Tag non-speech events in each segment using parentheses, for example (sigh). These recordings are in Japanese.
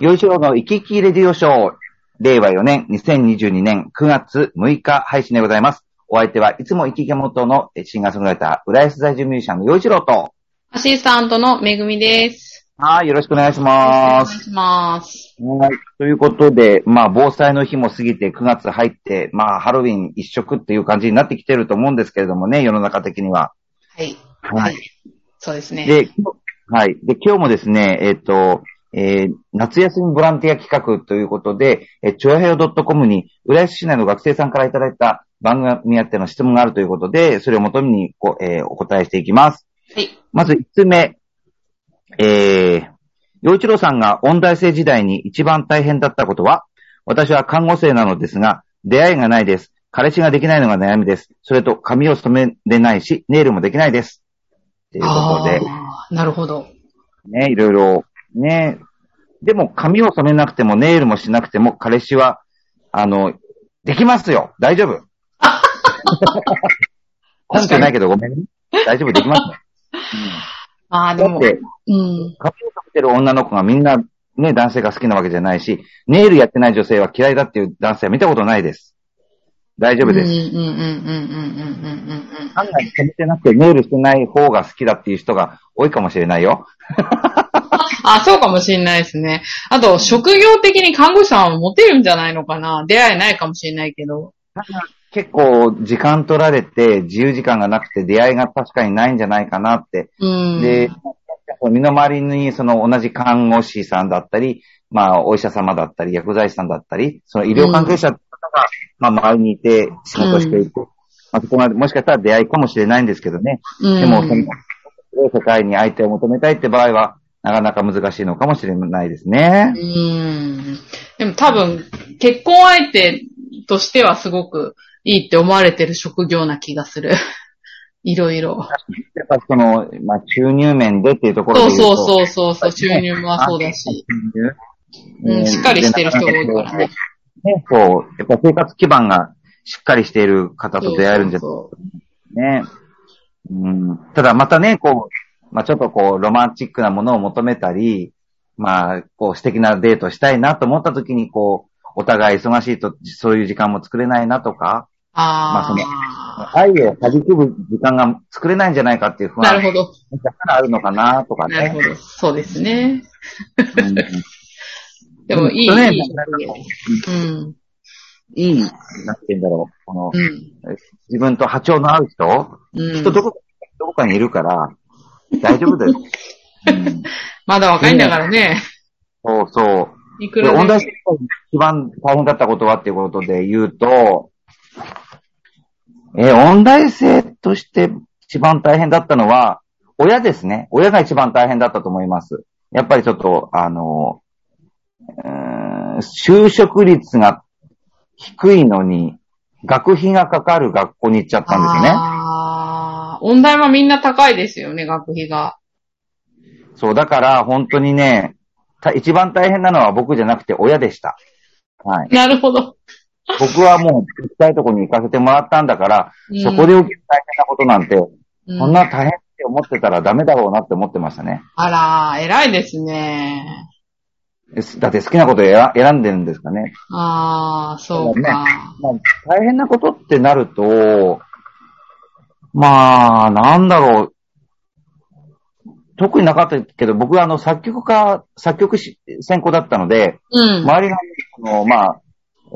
よいしょの生き生きレディオショー、令和4年2022年9月6日配信でございます。お相手はいつも生き生き元のシンガーソングライター、浦安在住ミュージシャンのよいしろと、アシスタントのめぐみです。はい、よろしくお願いしおます。願いします。はい。ということで、まあ、防災の日も過ぎて9月入って、まあ、ハロウィン一色っていう感じになってきてると思うんですけれどもね、世の中的には。はい。はい。そうですね。で、はい。で、今日もですね、えっ、と、えー夏休みボランティア企画ということで、えー、ちょやへよ .com に、浦安市内の学生さんからいただいた番組あっての質問があるということで、それを元にこう、えーお答えしていきます。はい。まず1つ目、えー、洋一郎さんが音大生時代に一番大変だったことは、私は看護生なのですが、出会いがないです。彼氏ができないのが悩みです。それと髪を染めれないし、ネイルもできないです。ということで、なるほど。ね、いろいろ、ねえ。でも髪を染めなくてもネイルもしなくても彼氏は、あの、できますよ大丈夫 (laughs) 本じゃないけどごめん、ね、大丈夫できますね。うん、ああ、でも。だって、うん。髪を染めてる女の子がみんなね、男性が好きなわけじゃないし、ネイルやってない女性は嫌いだっていう男性は見たことないです。大丈夫です。うんうんうんうんうんうん。か案外、染めてなくてネイルしてない方が好きだっていう人が多いかもしれないよ。あ、そうかもしれないですね。あと、職業的に看護師さんはモテるんじゃないのかな？出会いないかもしれないけど。結構時間取られて自由時間がなくて出会いが確かにないんじゃないかなってうん。で、身の回りにその同じ看護師さんだったり、まあお医者様だったり、薬剤師さんだったり、その医療関係者の方が、まあ周りにいて仕事をしていて、まあそこまでもしかしたら出会いかもしれないんですけどね。うん、でも、その、世界に相手を求めたいって場合は、なかなか難しいのかもしれないですねう。ん。でも多分、結婚相手としてはすごくいいって思われてる職業な気がする。(laughs) いろいろ。やっぱその、まあ収入面でっていうところで。そうそうそうそうそう、収入もそうだし。うん、しっかりしてる人が多いからね。ね、こう、やっぱ生活基盤がしっかりしている方と出会えるんじゃそうね。うん、ただまたね、こう、まあちょっとこう、ロマンチックなものを求めたり、まあ、こう、素敵なデートしたいなと思った時に、こう、お互い忙しいと、そういう時間も作れないなとか、まあそのあ愛を弾く時間が作れないんじゃないかっていう不あ、な安るほど。だからあるのかなとかね。なるほど。そうですね。うんでも、いい、ねいい。うん。いい、なんて言うんだろう。この、うん。自分と波長の合う人、うん。人どこ、どこかにいるから、大丈夫だよ。う (laughs) んまだ若いんだからね。そうそう。いくらで音大生が一番大変だったことはっていうことで言うと、えー音大生として一番大変だったのは、親ですね。親が一番大変だったと思います。やっぱりちょっと、あの、うーん就職率が低いのに、学費がかかる学校に行っちゃったんですよね。音大はみんな高いですよね、学費が。そう、だから本当にね、た一番大変なのは僕じゃなくて親でした。はい。なるほど。僕はもう行きたいところに行かせてもらったんだから、うんそこで受ける大変なことなんて、うんそんな大変って思ってたらダメだろうなって思ってましたね。あら、偉いですね。だって好きなことを選選んでるんですかね。ああ、そうねか。まあ、大変なことってなると、まあ、なんだろう。特になかったけど、僕はあの作曲家、作曲し専攻だったので、うん。周りが、あのまあ、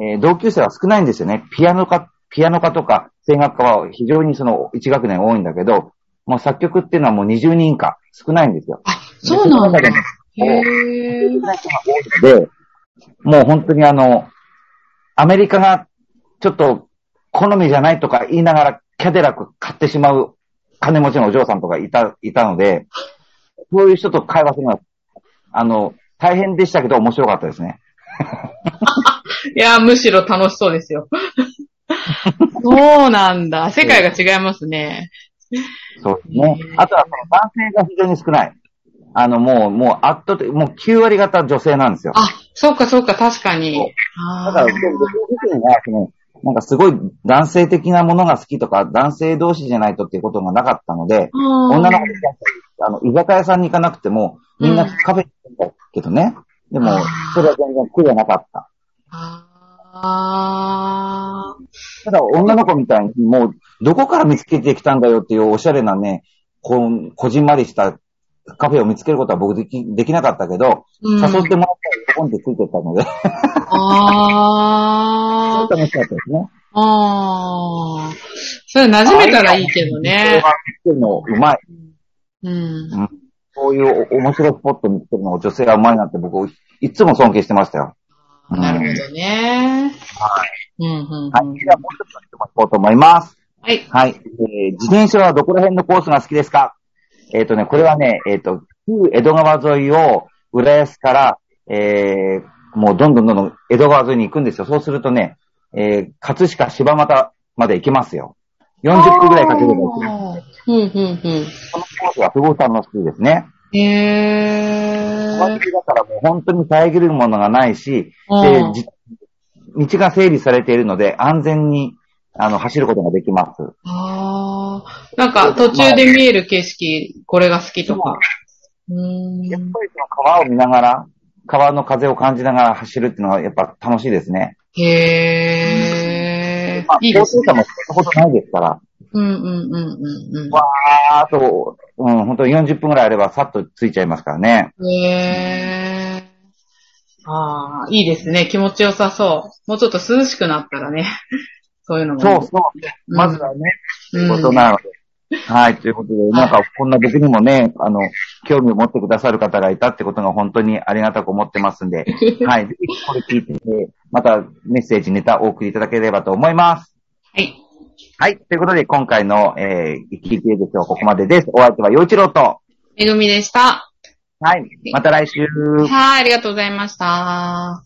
えー同級生は少ないんですよね。ピアノ科、ピアノ科とか声楽科は非常にその1学年多いんだけど、もう作曲っていうのはもう20人以下少ないんですよ。あ、そうなんだ。でへえ。少ない人が多いので、もう本当にあの、アメリカがちょっと好みじゃないとか言いながらキャデラック買ってしまう金持ちのお嬢さんとかいた、いたので、そういう人と会話するのは、あの、大変でしたけど面白かったですね。(laughs) いや、むしろ楽しそうですよ。そうなんだ。世界が違いますね。そうですね。あとは男性が非常に少ない。あの、もう、もう圧倒的、もう9割方女性なんですよ。あ、そうかそうか、確かに。だあから、僕自身が、その、なんかすごい男性的なものが好きとか、男性同士じゃないとっていうことがなかったので、女女の子ってやっぱり、あの、居酒屋さんに行かなくても、みんなカフェに行くんだけどね。でも、それは全然苦ではなかった。あただ、女の子みたいに、もう、どこから見つけてきたんだよっていうおしゃれなね、こう、こじんまりしたカフェを見つけることは僕でき、できなかったけど、うん。誘ってもらったら、ポンってついてったので、あ楽しかったですね。あ。ああ。それ馴染めたらいいけどね。見つけるのうまい。うん。こういうお面白いスポット見つけるの女性はうまいなって僕、いつも尊敬してましたよ。うんなるほどね。うん、うん。はい。ではもう一つの質問いこうと思います。はい。はい。えー自転車はどこら辺のコースが好きですか？えっ、とね、これはね、えっ、と、旧江戸川沿いを浦安から、えー、もうどんどんどんどん江戸川沿いに行くんですよ。そうするとね、えー、葛飾柴又まで行けますよ。40分ぐらいかければ行けます。うん、うん、うん。このコースはすごく楽しいですね。へ川沿いー。だからもう本当に遮るものがないし、うんで、じ道が整理されているので安全にあの走ることができます。ああ。なんか途中で見える景色、これが好きとか。うーん。やっぱりその川を見ながら、川の風を感じながら走るっていうのはやっぱ楽しいですね。へーまあ、。いいですね。交通差もほどないですから、うん、うん、うん、うん、わーっと、うん、本当に40分ぐらいあればさっと着いちゃいますからね。うん。へー。ああ、いいですね。気持ちよさそう。もうちょっと涼しくなったらね。(laughs) そういうのもいい。そうそう。まずはね、ということうんなので。はい、ということで、なんか、こんな僕にもね、あの、興味を持ってくださる方がいたってことが本当にありがたく思ってますんで、(laughs) はい、ぜひこれ聞いて、またメッセージ、ネタお送りいただければと思います。はい。はい、ということで、今回の、えー、聞いているはここまでです。お相手は陽一郎と、めぐみでした。はい、また来週。はい、ありがとうございました。